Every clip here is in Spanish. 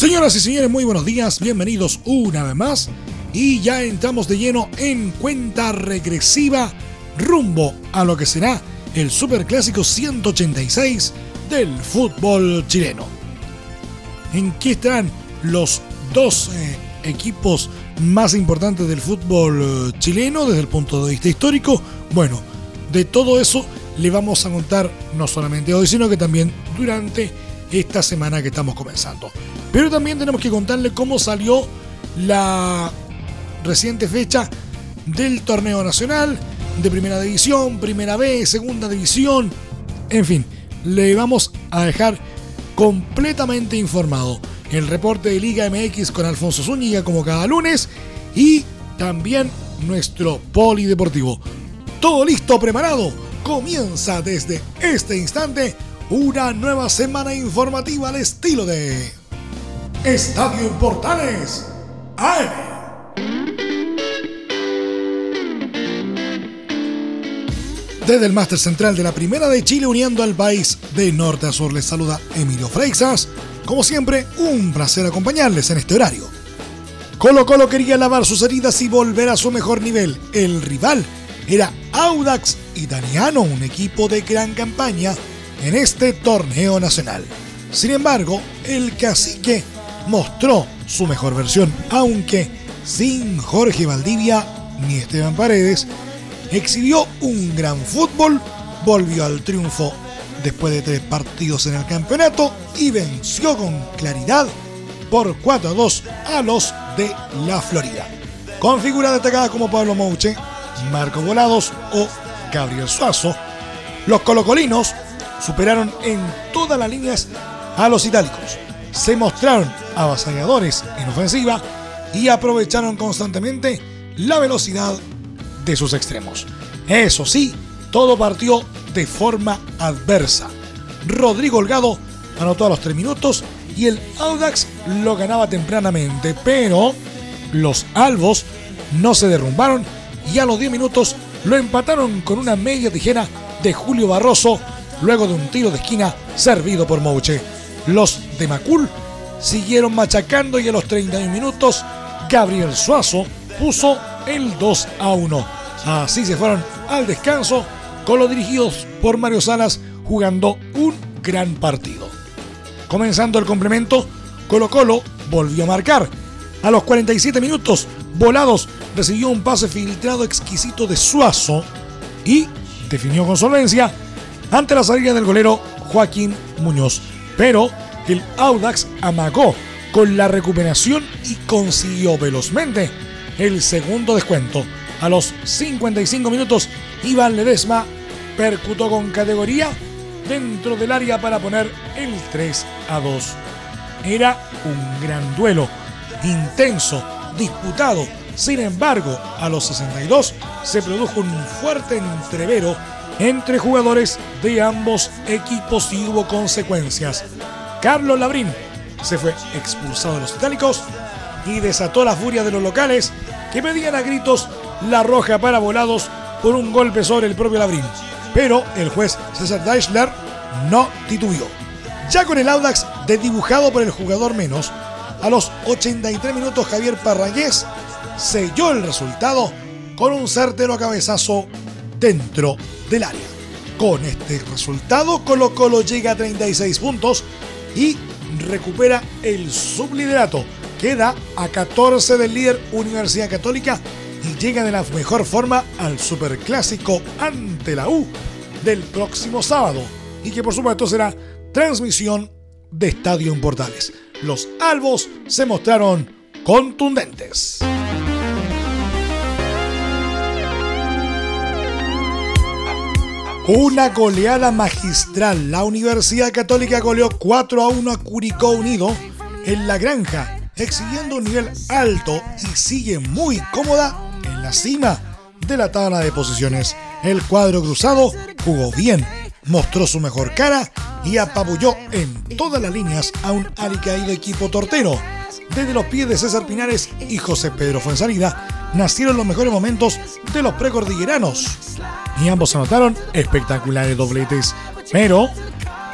Señoras y señores, muy buenos días, bienvenidos una vez más y ya entramos de lleno en cuenta regresiva rumbo a lo que será el Superclásico 186 del fútbol chileno. ¿En qué están los dos eh, equipos más importantes del fútbol eh, chileno desde el punto de vista histórico? Bueno, de todo eso le vamos a contar no solamente hoy, sino que también durante esta semana que estamos comenzando. Pero también tenemos que contarle cómo salió la reciente fecha del torneo nacional, de primera división, primera B, segunda división, en fin, le vamos a dejar completamente informado el reporte de Liga MX con Alfonso Zúñiga como cada lunes y también nuestro polideportivo. Todo listo, preparado. Comienza desde este instante una nueva semana informativa al estilo de Estadio Portales Desde el máster central de la Primera de Chile, uniendo al país de norte a sur, les saluda Emilio Freixas. Como siempre, un placer acompañarles en este horario. Colo Colo quería lavar sus heridas y volver a su mejor nivel. El rival era Audax Italiano, un equipo de gran campaña en este torneo nacional. Sin embargo, el cacique mostró su mejor versión, aunque sin Jorge Valdivia ni Esteban Paredes, exhibió un gran fútbol, volvió al triunfo después de tres partidos en el campeonato y venció con claridad por 4 a 2 a los de la Florida. Con figuras destacadas como Pablo Mouche, Marco Volados o Gabriel Suazo, los colocolinos superaron en todas las líneas a los itálicos. Se mostraron avasalladores en ofensiva y aprovecharon constantemente la velocidad de sus extremos. Eso sí, todo partió de forma adversa. Rodrigo Holgado anotó a los 3 minutos y el Audax lo ganaba tempranamente, pero los albos no se derrumbaron y a los 10 minutos lo empataron con una media tijera de Julio Barroso luego de un tiro de esquina servido por Mouche. Los de Macul siguieron machacando y a los 31 minutos Gabriel Suazo puso el 2 a 1. Así se fueron al descanso con los dirigidos por Mario Salas jugando un gran partido. Comenzando el complemento, Colo Colo volvió a marcar. A los 47 minutos, Volados recibió un pase filtrado exquisito de Suazo y definió con solvencia ante la salida del golero Joaquín Muñoz. Pero el Audax amagó con la recuperación y consiguió velozmente el segundo descuento. A los 55 minutos, Iván Ledesma percutó con categoría dentro del área para poner el 3 a 2. Era un gran duelo, intenso, disputado. Sin embargo, a los 62 se produjo un fuerte entrevero entre jugadores de ambos equipos y hubo consecuencias. Carlos Labrín se fue expulsado de los itálicos y desató la furia de los locales que pedían a gritos la roja para volados por un golpe sobre el propio Labrín. Pero el juez César Deichler no titubeó. Ya con el Audax desdibujado por el jugador menos, a los 83 minutos Javier Parragués selló el resultado con un certero cabezazo dentro del área. Con este resultado, Colo Colo llega a 36 puntos y recupera el subliderato. Queda a 14 del líder Universidad Católica y llega de la mejor forma al Superclásico ante la U del próximo sábado. Y que por supuesto será transmisión de Estadio en Portales. Los albos se mostraron contundentes. Una goleada magistral. La Universidad Católica goleó 4 a 1 a Curicó Unido en la granja, exhibiendo un nivel alto y sigue muy cómoda en la cima de la tabla de posiciones. El cuadro cruzado jugó bien, mostró su mejor cara y apabulló en todas las líneas a un alicaído equipo tortero. Desde los pies de César Pinares y José Pedro Fuensalida nacieron los mejores momentos de los precordilleranos y ambos anotaron espectaculares dobletes. Pero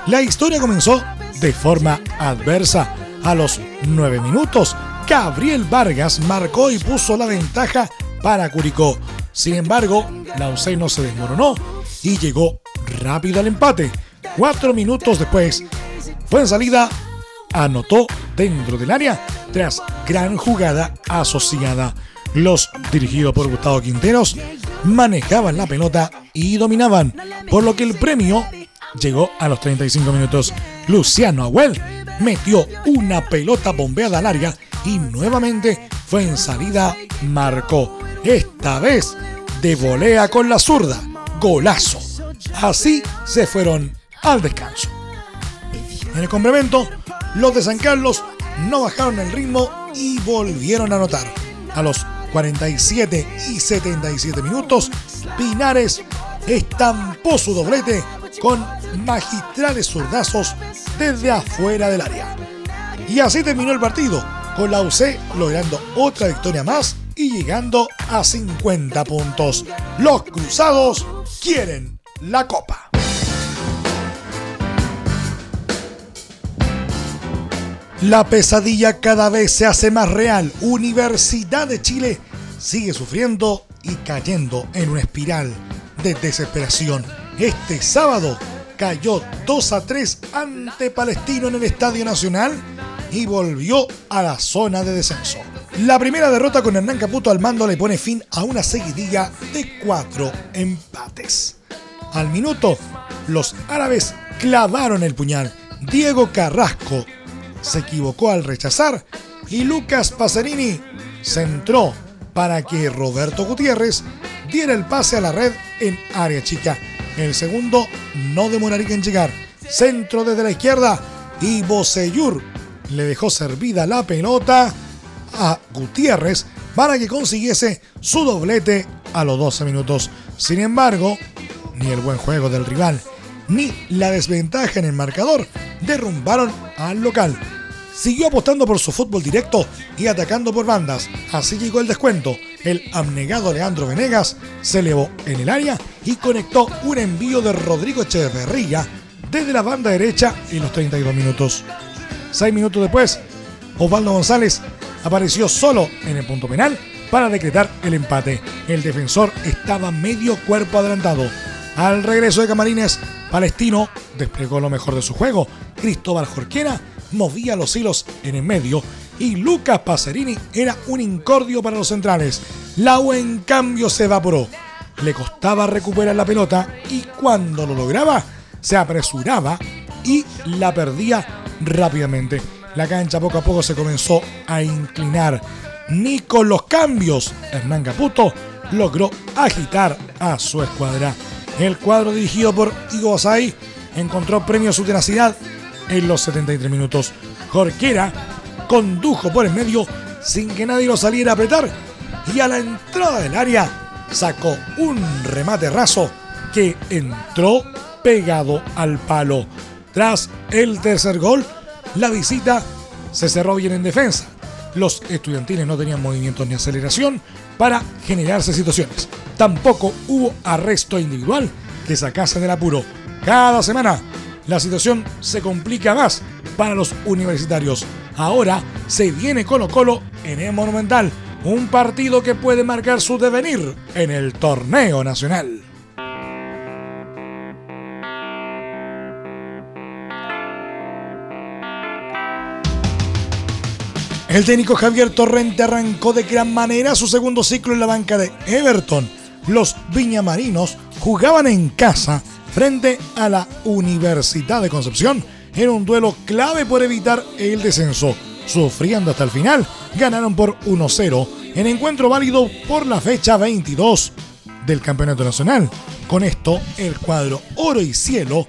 la historia comenzó de forma adversa. A los nueve minutos, Gabriel Vargas marcó y puso la ventaja para Curicó. Sin embargo, la UC no se desmoronó y llegó rápido al empate. Cuatro minutos después, fue en salida, anotó dentro del área tras gran jugada asociada. Los dirigidos por Gustavo Quinteros manejaban la pelota y dominaban, por lo que el premio llegó a los 35 minutos. Luciano Agüel metió una pelota bombeada al área y nuevamente fue en salida, marcó. Esta vez de volea con la zurda. Golazo. Así se fueron al descanso. En el complemento, los de San Carlos no bajaron el ritmo y volvieron a anotar. A los 47 y 77 minutos, Pinares estampó su doblete con magistrales zurdazos desde afuera del área. Y así terminó el partido, con la UC logrando otra victoria más y llegando a 50 puntos. Los Cruzados quieren la copa. La pesadilla cada vez se hace más real. Universidad de Chile sigue sufriendo y cayendo en una espiral de desesperación. Este sábado cayó 2 a 3 ante Palestino en el Estadio Nacional y volvió a la zona de descenso. La primera derrota con Hernán Caputo al mando le pone fin a una seguidilla de cuatro empates. Al minuto, los árabes clavaron el puñal. Diego Carrasco se equivocó al rechazar y Lucas Pacerini centró para que Roberto Gutiérrez diera el pase a la red en área chica. El segundo no demoraría en llegar. Centro desde la izquierda y Boseyur le dejó servida la pelota a Gutiérrez para que consiguiese su doblete a los 12 minutos. Sin embargo, ni el buen juego del rival ni la desventaja en el marcador derrumbaron al local siguió apostando por su fútbol directo y atacando por bandas. Así llegó el descuento. El abnegado Leandro Venegas se elevó en el área y conectó un envío de Rodrigo Echeverría desde la banda derecha en los 32 minutos. Seis minutos después, Osvaldo González apareció solo en el punto penal para decretar el empate. El defensor estaba medio cuerpo adelantado. Al regreso de Camarines, Palestino desplegó lo mejor de su juego. Cristóbal Jorquera movía los hilos en el medio y Lucas Pacerini era un incordio para los centrales. Lau en cambio se evaporó. Le costaba recuperar la pelota y cuando lo lograba se apresuraba y la perdía rápidamente. La cancha poco a poco se comenzó a inclinar. Ni con los cambios Hernán Caputo logró agitar a su escuadra. El cuadro dirigido por Igo Asai encontró premio a su tenacidad en los 73 minutos. Jorquera condujo por el medio sin que nadie lo saliera a apretar y a la entrada del área sacó un remate raso que entró pegado al palo. Tras el tercer gol, la visita se cerró bien en defensa. Los estudiantiles no tenían movimientos ni aceleración para generarse situaciones. Tampoco hubo arresto individual que sacase del apuro. Cada semana la situación se complica más para los universitarios. Ahora se viene Colo Colo en el Monumental, un partido que puede marcar su devenir en el torneo nacional. El técnico Javier Torrente arrancó de gran manera su segundo ciclo en la banca de Everton. Los viñamarinos jugaban en casa frente a la Universidad de Concepción en un duelo clave por evitar el descenso. Sufriendo hasta el final, ganaron por 1-0 en encuentro válido por la fecha 22 del Campeonato Nacional. Con esto, el cuadro Oro y Cielo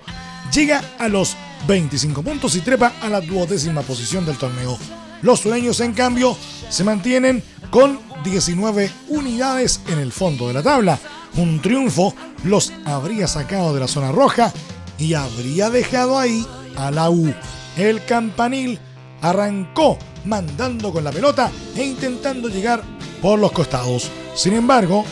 llega a los 25 puntos y trepa a la duodécima posición del torneo. Los sureños, en cambio, se mantienen con 19 unidades en el fondo de la tabla. Un triunfo los habría sacado de la zona roja y habría dejado ahí a la U. El campanil arrancó mandando con la pelota e intentando llegar por los costados. Sin embargo,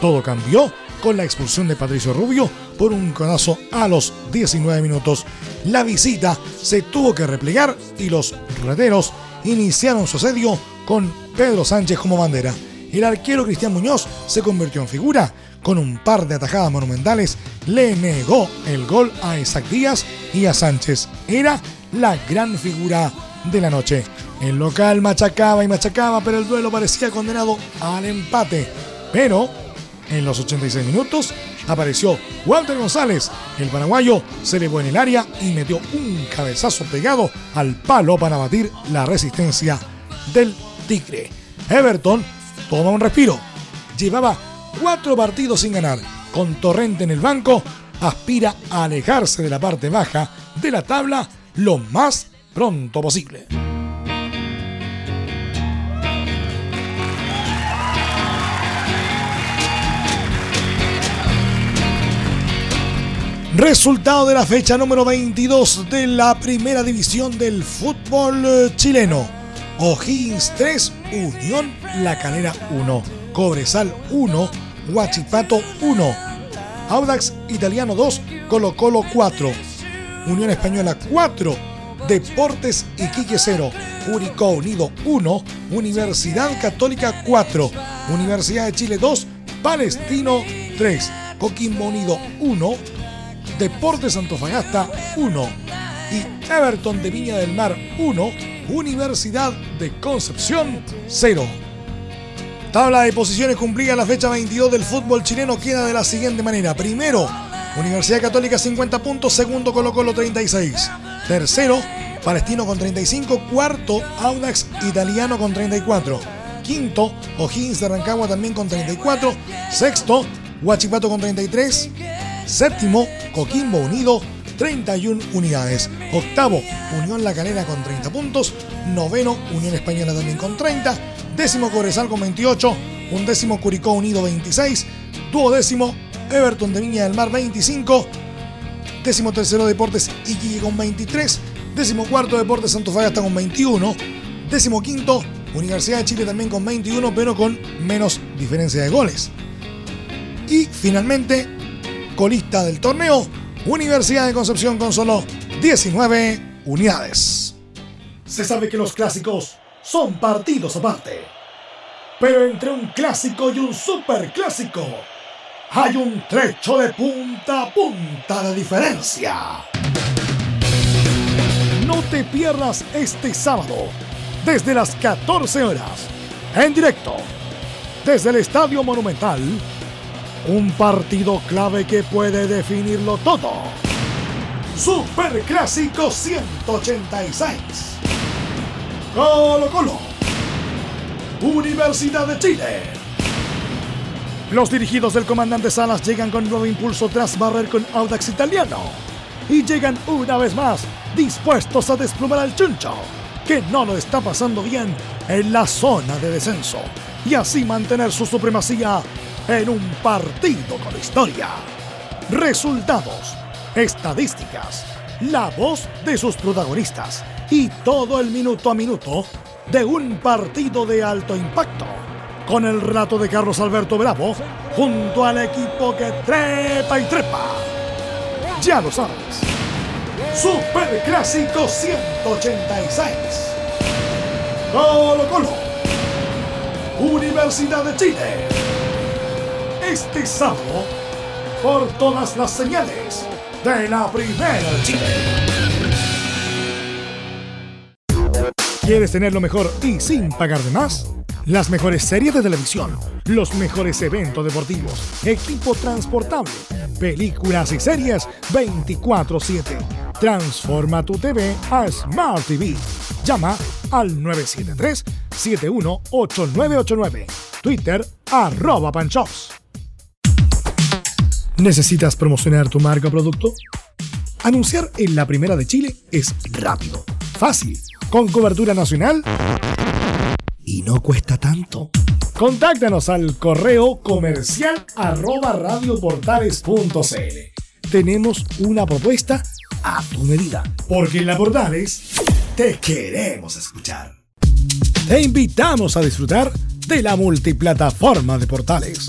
todo cambió con la expulsión de Patricio Rubio por un codazo a los 19 minutos. La visita se tuvo que replegar y los reteros iniciaron su asedio con Pedro Sánchez como bandera. El arquero Cristian Muñoz se convirtió en figura. Con un par de atajadas monumentales le negó el gol a Isaac Díaz y a Sánchez. Era la gran figura de la noche. El local machacaba y machacaba, pero el duelo parecía condenado al empate. Pero en los 86 minutos apareció Walter González. El paraguayo se elevó en el área y metió un cabezazo pegado al palo para batir la resistencia del Tigre. Everton toma un respiro. Llevaba cuatro partidos sin ganar. Con Torrente en el banco, aspira a alejarse de la parte baja de la tabla lo más pronto posible. Resultado de la fecha número 22 de la primera división del fútbol eh, chileno. O'Higgins 3, Unión La Calera 1, Cobresal 1, Huachipato 1, Audax Italiano 2, Colo Colo 4, Unión Española 4, Deportes Iquique 0, Curicó Unido 1, Universidad Católica 4, Universidad de Chile 2, Palestino 3, Coquimbo Unido 1, Deportes Antofagasta 1 y Everton de Viña del Mar 1, Universidad de Concepción 0. Tabla de posiciones cumplida la fecha 22 del fútbol chileno queda de la siguiente manera. Primero, Universidad Católica 50 puntos, segundo Colo Colo 36, tercero Palestino con 35, cuarto Audax Italiano con 34, quinto O'Higgins de Rancagua también con 34, sexto Huachipato con 33, Séptimo, Coquimbo Unido, 31 unidades. Octavo, Unión La Calera con 30 puntos. Noveno, Unión Española también con 30. Décimo, Corezal con 28. Undécimo, Curicó Unido 26. Duodécimo, Everton de Viña del Mar 25. Décimo tercero, Deportes Iquique con 23. Décimo cuarto, Deportes Santofagasta con 21. Décimo quinto, Universidad de Chile también con 21, pero con menos diferencia de goles. Y finalmente, colista del torneo, Universidad de Concepción con solo 19 unidades. Se sabe que los clásicos son partidos aparte. Pero entre un clásico y un superclásico hay un trecho de punta a punta de diferencia. No te pierdas este sábado, desde las 14 horas, en directo, desde el Estadio Monumental un partido clave que puede definirlo todo. Super Clásico 186. Colo Colo. Universidad de Chile. Los dirigidos del comandante Salas llegan con nuevo impulso tras barrer con Audax Italiano. Y llegan una vez más dispuestos a desplumar al chuncho, que no lo está pasando bien en la zona de descenso. Y así mantener su supremacía en un partido con historia. Resultados, estadísticas, la voz de sus protagonistas y todo el minuto a minuto de un partido de alto impacto. Con el relato de Carlos Alberto Bravo junto al equipo que trepa y trepa. Ya lo sabes. Super Clásico 186. Colo Colo. Universidad de Chile este sábado por todas las señales de la Primera Chile. ¿Quieres tener lo mejor y sin pagar de más? Las mejores series de televisión, los mejores eventos deportivos, equipo transportable, películas y series 24/7. Transforma tu TV a Smart TV. Llama al 973-718989. Twitter arroba panchops. ¿Necesitas promocionar tu marca o producto? Anunciar en la Primera de Chile es rápido, fácil, con cobertura nacional y no cuesta tanto. Contáctanos al correo comercial arroba radioportales.cl. Tenemos una propuesta a tu medida, porque en la Portales te queremos escuchar. Te invitamos a disfrutar de la multiplataforma de Portales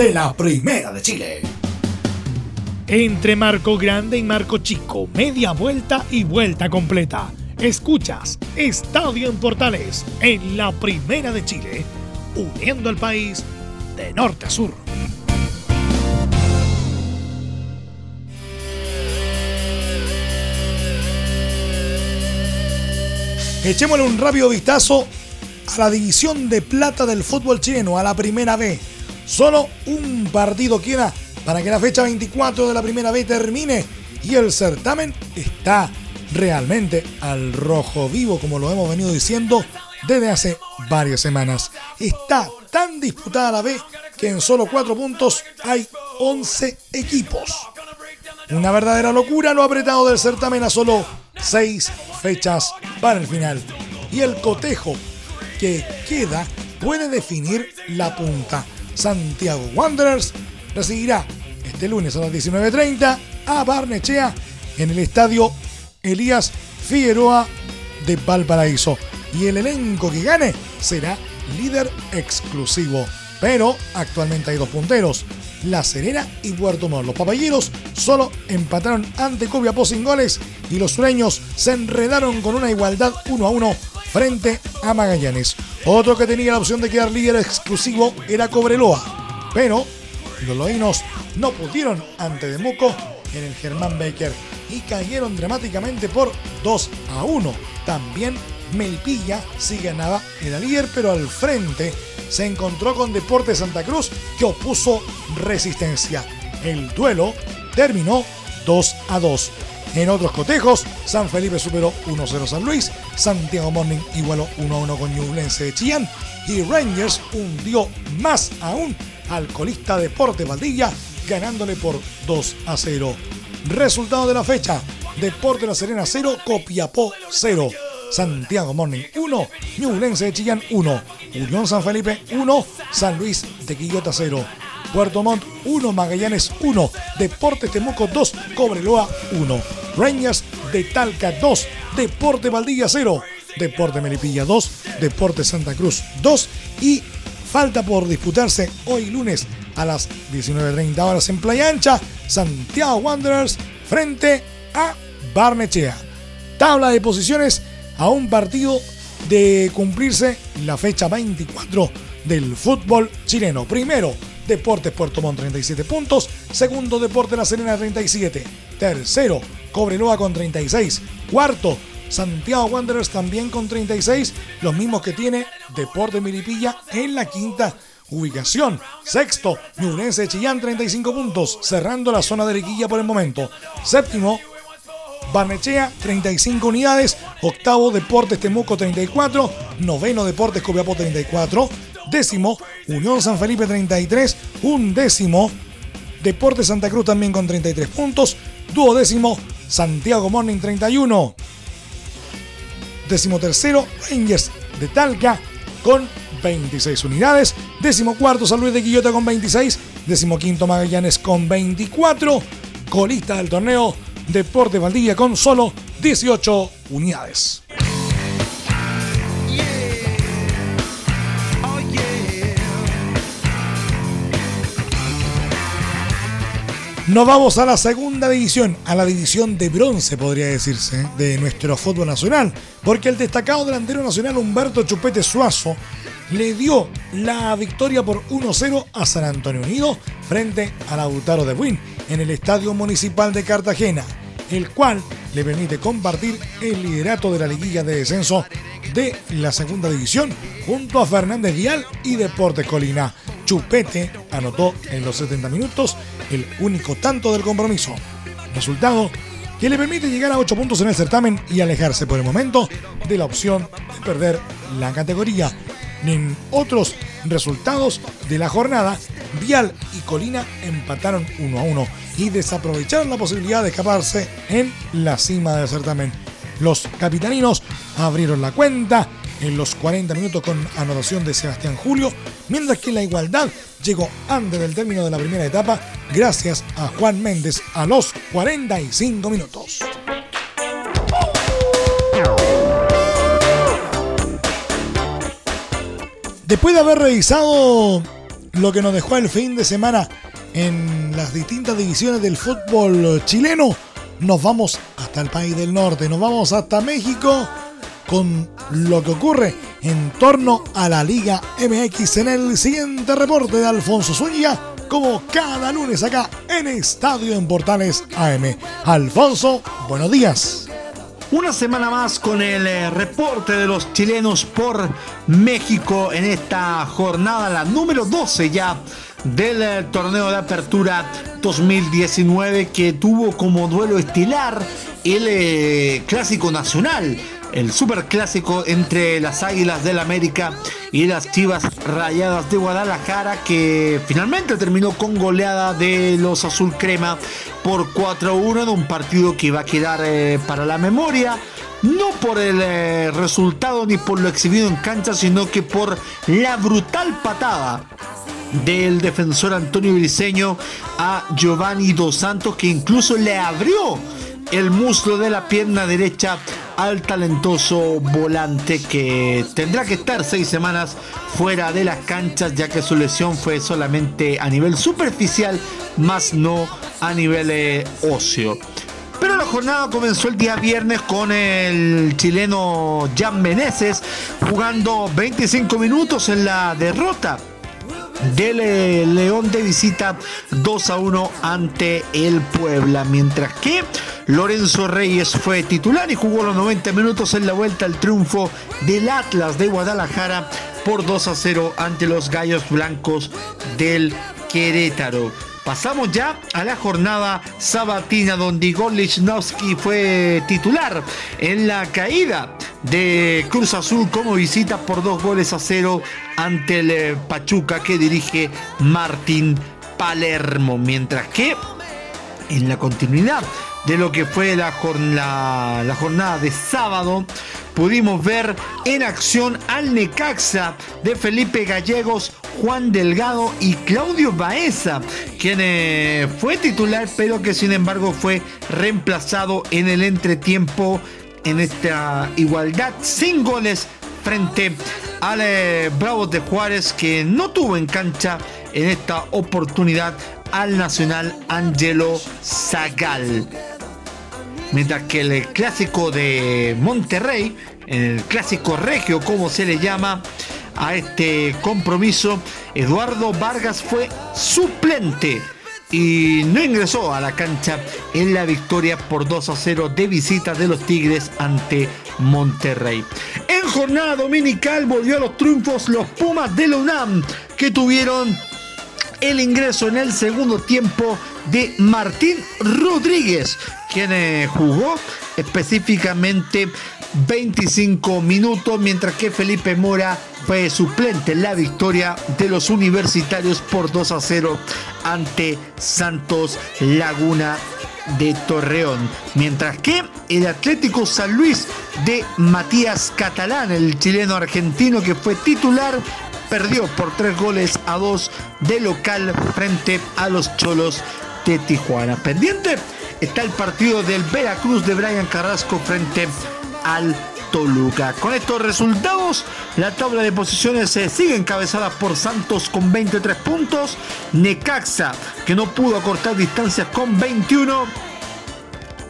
de la Primera de Chile. Entre Marco Grande y Marco Chico, media vuelta y vuelta completa. Escuchas Estadio en Portales en la Primera de Chile, uniendo al país de norte a sur. Echémosle un rápido vistazo a la división de plata del fútbol chileno, a la primera B. Solo un partido queda para que la fecha 24 de la primera B termine y el certamen está realmente al rojo vivo, como lo hemos venido diciendo desde hace varias semanas. Está tan disputada la B que en solo cuatro puntos hay 11 equipos. Una verdadera locura lo apretado del certamen a solo seis fechas para el final. Y el cotejo que queda puede definir la punta. Santiago Wanderers recibirá este lunes a las 19.30 a Barnechea en el estadio Elías Figueroa de Valparaíso. Y el elenco que gane será líder exclusivo. Pero actualmente hay dos punteros, La Serena y Puerto Montt. Los papayeros solo empataron ante Copiapó sin goles y los sureños se enredaron con una igualdad 1 a 1 frente a Magallanes. Otro que tenía la opción de quedar líder exclusivo era Cobreloa, pero los loinos no pudieron ante Demuco en el Germán Baker y cayeron dramáticamente por 2 a 1. También Melpilla sí ganaba, era líder, pero al frente se encontró con Deporte Santa Cruz que opuso resistencia. El duelo terminó 2 a 2. En otros cotejos, San Felipe superó 1-0 San Luis, Santiago Morning igualó 1-1 con Ñublense de Chillán y Rangers hundió más aún al colista Deporte Valdilla ganándole por 2 a 0. Resultado de la fecha, Deporte La Serena 0, Copiapó 0. Santiago Morning 1, Ñublense de Chillán 1, Unión San Felipe 1, San Luis de Quillota 0. Puerto Montt 1, Magallanes 1, Deportes Temuco 2, Cobreloa 1, Rangers de Talca 2, Deporte Valdilla 0, Deporte Melipilla 2, Deporte Santa Cruz 2 y falta por disputarse hoy lunes a las 19.30 horas en Playa Ancha, Santiago Wanderers frente a Barnechea. Tabla de posiciones a un partido de cumplirse la fecha 24 del fútbol chileno. Primero, Deportes Puerto Montt 37 puntos. Segundo, Deportes La Serena 37. Tercero, Cobreloa con 36. Cuarto, Santiago Wanderers también con 36. Los mismos que tiene Deportes Milipilla en la quinta ubicación. Sexto, Ñublense Chillán 35 puntos. Cerrando la zona de Riquilla por el momento. Séptimo, Barnechea 35 unidades. Octavo, Deportes Temuco 34. Noveno, Deportes Copiapó 34 décimo, Unión San Felipe 33, un décimo, Deportes Santa Cruz también con 33 puntos, duodécimo, Santiago Morning 31, décimo tercero, Rangers de Talca con 26 unidades, décimo cuarto, San Luis de Quillota con 26, décimo quinto, Magallanes con 24, colista del torneo, Deporte Valdivia con solo 18 unidades. Nos vamos a la segunda división, a la división de bronce, podría decirse, de nuestro fútbol nacional, porque el destacado delantero nacional Humberto Chupete Suazo le dio la victoria por 1-0 a San Antonio Unido frente a Lautaro de Buin en el Estadio Municipal de Cartagena, el cual le permite compartir el liderato de la liguilla de descenso de la segunda división junto a Fernández Vial y Deportes Colina. Chupete anotó en los 70 minutos el único tanto del compromiso. Resultado que le permite llegar a 8 puntos en el certamen y alejarse por el momento de la opción de perder la categoría. En otros resultados de la jornada, Vial y Colina empataron 1 a 1 y desaprovecharon la posibilidad de escaparse en la cima del certamen. Los capitaninos abrieron la cuenta en los 40 minutos con anotación de Sebastián Julio, mientras que la igualdad llegó antes del término de la primera etapa gracias a Juan Méndez a los 45 minutos. Después de haber revisado lo que nos dejó el fin de semana en las distintas divisiones del fútbol chileno, nos vamos hasta el país del norte, nos vamos hasta México con lo que ocurre en torno a la Liga MX en el siguiente reporte de Alfonso Zúñiga, como cada lunes acá en Estadio en Portales AM. Alfonso, buenos días. Una semana más con el eh, reporte de los chilenos por México en esta jornada, la número 12 ya del eh, torneo de apertura 2019 que tuvo como duelo estilar el eh, clásico nacional el superclásico entre las Águilas del América y las Chivas Rayadas de Guadalajara que finalmente terminó con goleada de los Azul Crema por 4-1 en un partido que iba a quedar eh, para la memoria. No por el eh, resultado ni por lo exhibido en cancha, sino que por la brutal patada del defensor Antonio Briseño a Giovanni Dos Santos que incluso le abrió el muslo de la pierna derecha al talentoso volante que tendrá que estar seis semanas fuera de las canchas ya que su lesión fue solamente a nivel superficial más no a nivel eh, óseo. Pero la jornada comenzó el día viernes con el chileno Jan Meneses jugando 25 minutos en la derrota del León de visita 2 a 1 ante el Puebla, mientras que Lorenzo Reyes fue titular y jugó los 90 minutos en la vuelta al triunfo del Atlas de Guadalajara por 2 a 0 ante los Gallos Blancos del Querétaro. Pasamos ya a la jornada sabatina donde Igor Lichnowsky fue titular en la caída de Cruz Azul como visita por dos goles a cero ante el eh, Pachuca que dirige Martín Palermo. Mientras que en la continuidad de lo que fue la, la, jornada de sábado, pudimos ver en acción al Necaxa de Felipe Gallegos, Juan Delgado y Claudio Baeza, quien eh, fue titular, pero que sin embargo fue reemplazado en el entretiempo en esta igualdad sin goles frente al eh, Bravos de Juárez que no tuvo en cancha en esta oportunidad al Nacional Angelo Zagal. Mientras que el clásico de Monterrey, el clásico regio como se le llama a este compromiso, Eduardo Vargas fue suplente y no ingresó a la cancha en la victoria por 2 a 0 de visita de los Tigres ante Monterrey. En jornada dominical volvió a los triunfos los Pumas de la UNAM que tuvieron el ingreso en el segundo tiempo de Martín Rodríguez, quien eh, jugó específicamente 25 minutos, mientras que Felipe Mora fue suplente en la victoria de los universitarios por 2 a 0 ante Santos Laguna de Torreón. Mientras que el Atlético San Luis de Matías Catalán, el chileno argentino que fue titular, perdió por 3 goles a 2 de local frente a los Cholos de Tijuana. Pendiente está el partido del Veracruz de Brian Carrasco frente al Toluca. Con estos resultados, la tabla de posiciones se sigue encabezada por Santos con 23 puntos, Necaxa, que no pudo acortar distancias con 21,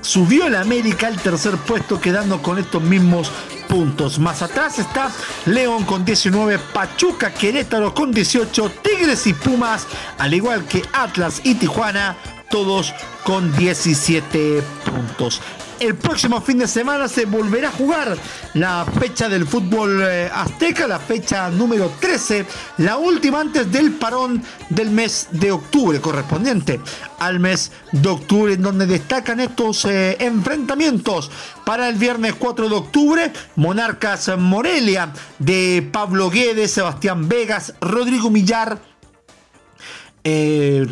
subió el América al tercer puesto quedando con estos mismos puntos. Más atrás está León con 19, Pachuca, Querétaro con 18, Tigres y Pumas, al igual que Atlas y Tijuana todos con 17 puntos. El próximo fin de semana se volverá a jugar la fecha del fútbol eh, azteca, la fecha número 13, la última antes del parón del mes de octubre, correspondiente al mes de octubre, en donde destacan estos eh, enfrentamientos. Para el viernes 4 de octubre, Monarcas Morelia de Pablo Guedes, Sebastián Vegas, Rodrigo Millar, eh,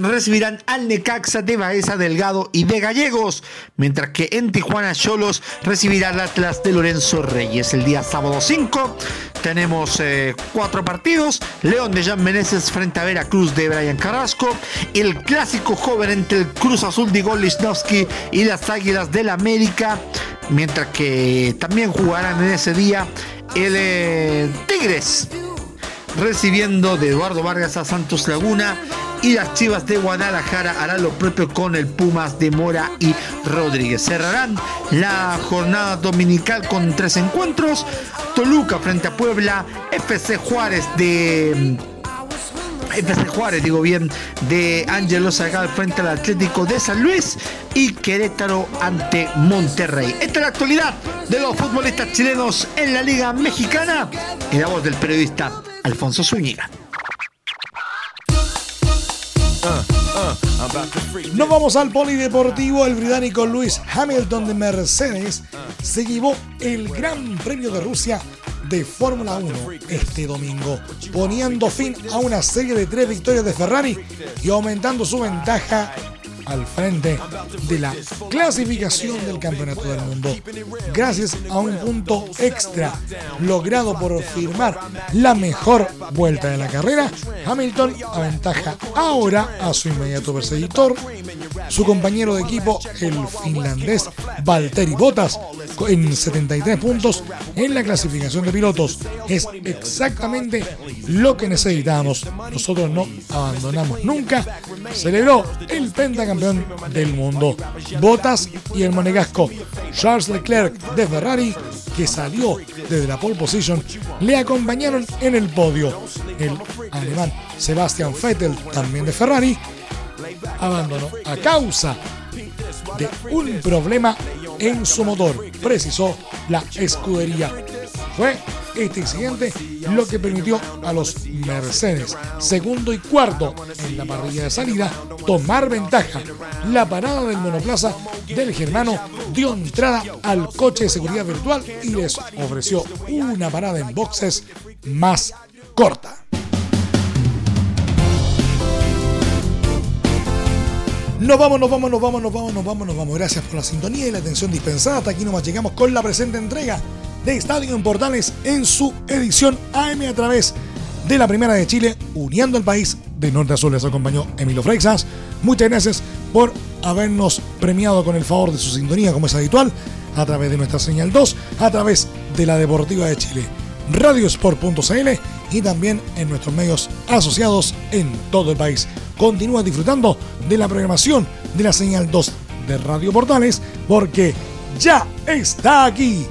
recibirán al Necaxa de Baeza Delgado y de Gallegos, mientras que en Tijuana Cholos recibirá al Atlas de Lorenzo Reyes. El día sábado 5 tenemos eh, cuatro partidos: León de Jan Meneses frente a Veracruz de Brian Carrasco, el clásico joven entre el Cruz Azul de Igor y las Águilas del América, mientras que también jugarán en ese día el eh, Tigres recibiendo de Eduardo Vargas a Santos Laguna y las Chivas de Guadalajara harán lo propio con el Pumas de Mora y Rodríguez. Cerrarán la jornada dominical con tres encuentros. Toluca frente a Puebla, FC Juárez de FC Juárez, digo bien, de Ángelo Zagal frente al Atlético de San Luis y Querétaro ante Monterrey. Esta es la actualidad de los futbolistas chilenos en la Liga Mexicana y la voz del periodista Alfonso Zúñiga. Nos vamos al polideportivo. El británico Luis Hamilton de Mercedes se llevó el Gran Premio de Rusia de Fórmula 1 este domingo, poniendo fin a una serie de tres victorias de Ferrari y aumentando su ventaja al frente de la clasificación del Campeonato del Mundo. Gracias a un punto extra logrado por firmar la mejor vuelta de la carrera, Hamilton aventaja ahora a su inmediato perseguidor, su compañero de equipo, el finlandés Valtteri Bottas, en 73 puntos en la clasificación de pilotos. Es exactamente lo que necesitamos. Nosotros no abandonamos nunca. Celebró el pentacampeón del mundo. Bottas y el monegasco Charles Leclerc de Ferrari, que salió desde la pole position, le acompañaron en el podio. El alemán Sebastian Vettel, también de Ferrari, abandonó a causa de un problema en su motor, precisó la escudería. Fue este incidente lo que permitió a los Mercedes, segundo y cuarto en la parrilla de salida, tomar ventaja. La parada del monoplaza del germano dio entrada al coche de seguridad virtual y les ofreció una parada en boxes más corta. Nos vamos, nos vamos, nos vamos, nos vamos, nos vamos, nos vamos. Gracias por la sintonía y la atención dispensada. Hasta aquí nomás llegamos con la presente entrega de Estadio en Portales en su edición AM a través de la Primera de Chile, uniendo el país de norte a sur. Les acompañó Emilio Freixas. Muchas gracias por habernos premiado con el favor de su sintonía, como es habitual, a través de nuestra señal 2, a través de la Deportiva de Chile, radiosport.cl y también en nuestros medios asociados en todo el país. Continúa disfrutando de la programación de la señal 2 de Radio Portales porque ya está aquí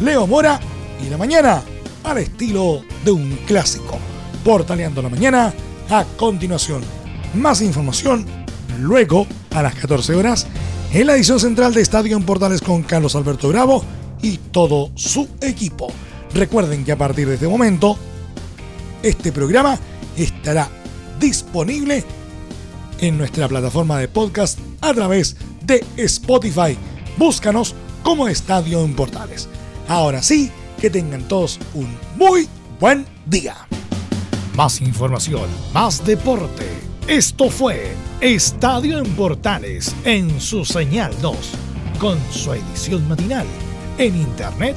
Leo Mora y la mañana al estilo de un clásico. Portaleando la mañana a continuación. Más información luego a las 14 horas en la edición central de Estadio en Portales con Carlos Alberto Bravo y todo su equipo. Recuerden que a partir de este momento este programa estará disponible en nuestra plataforma de podcast a través de Spotify. Búscanos como Estadio en Portales. Ahora sí, que tengan todos un muy buen día. Más información, más deporte. Esto fue Estadio en Portales en su señal 2, con su edición matinal. En internet